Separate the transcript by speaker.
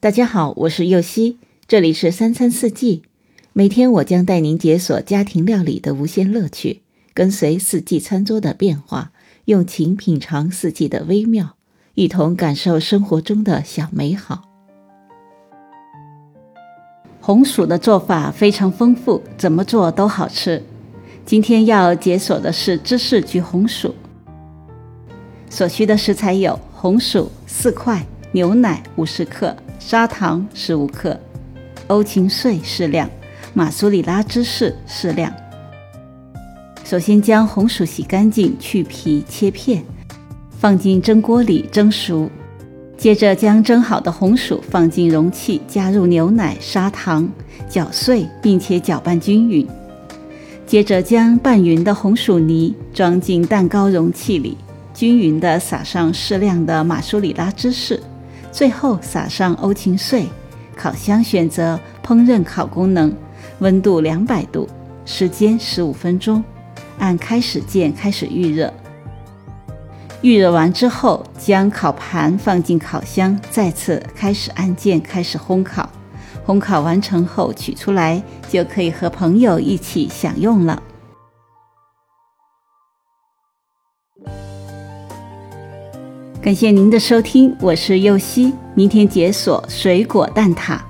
Speaker 1: 大家好，我是右希，这里是三餐四季。每天我将带您解锁家庭料理的无限乐趣，跟随四季餐桌的变化，用情品尝四季的微妙，一同感受生活中的小美好。红薯的做法非常丰富，怎么做都好吃。今天要解锁的是芝士焗红薯。所需的食材有红薯四块、牛奶五十克。砂糖十五克，欧芹碎适量，马苏里拉芝士适量。首先将红薯洗干净，去皮切片，放进蒸锅里蒸熟。接着将蒸好的红薯放进容器，加入牛奶、砂糖，搅碎并且搅拌均匀。接着将拌匀的红薯泥装进蛋糕容器里，均匀地撒上适量的马苏里拉芝士。最后撒上欧芹碎，烤箱选择烹饪烤功能，温度两百度，时间十五分钟，按开始键开始预热。预热完之后，将烤盘放进烤箱，再次开始按键开始烘烤。烘烤完成后取出来，就可以和朋友一起享用了。感谢您的收听，我是右希。明天解锁水果蛋挞。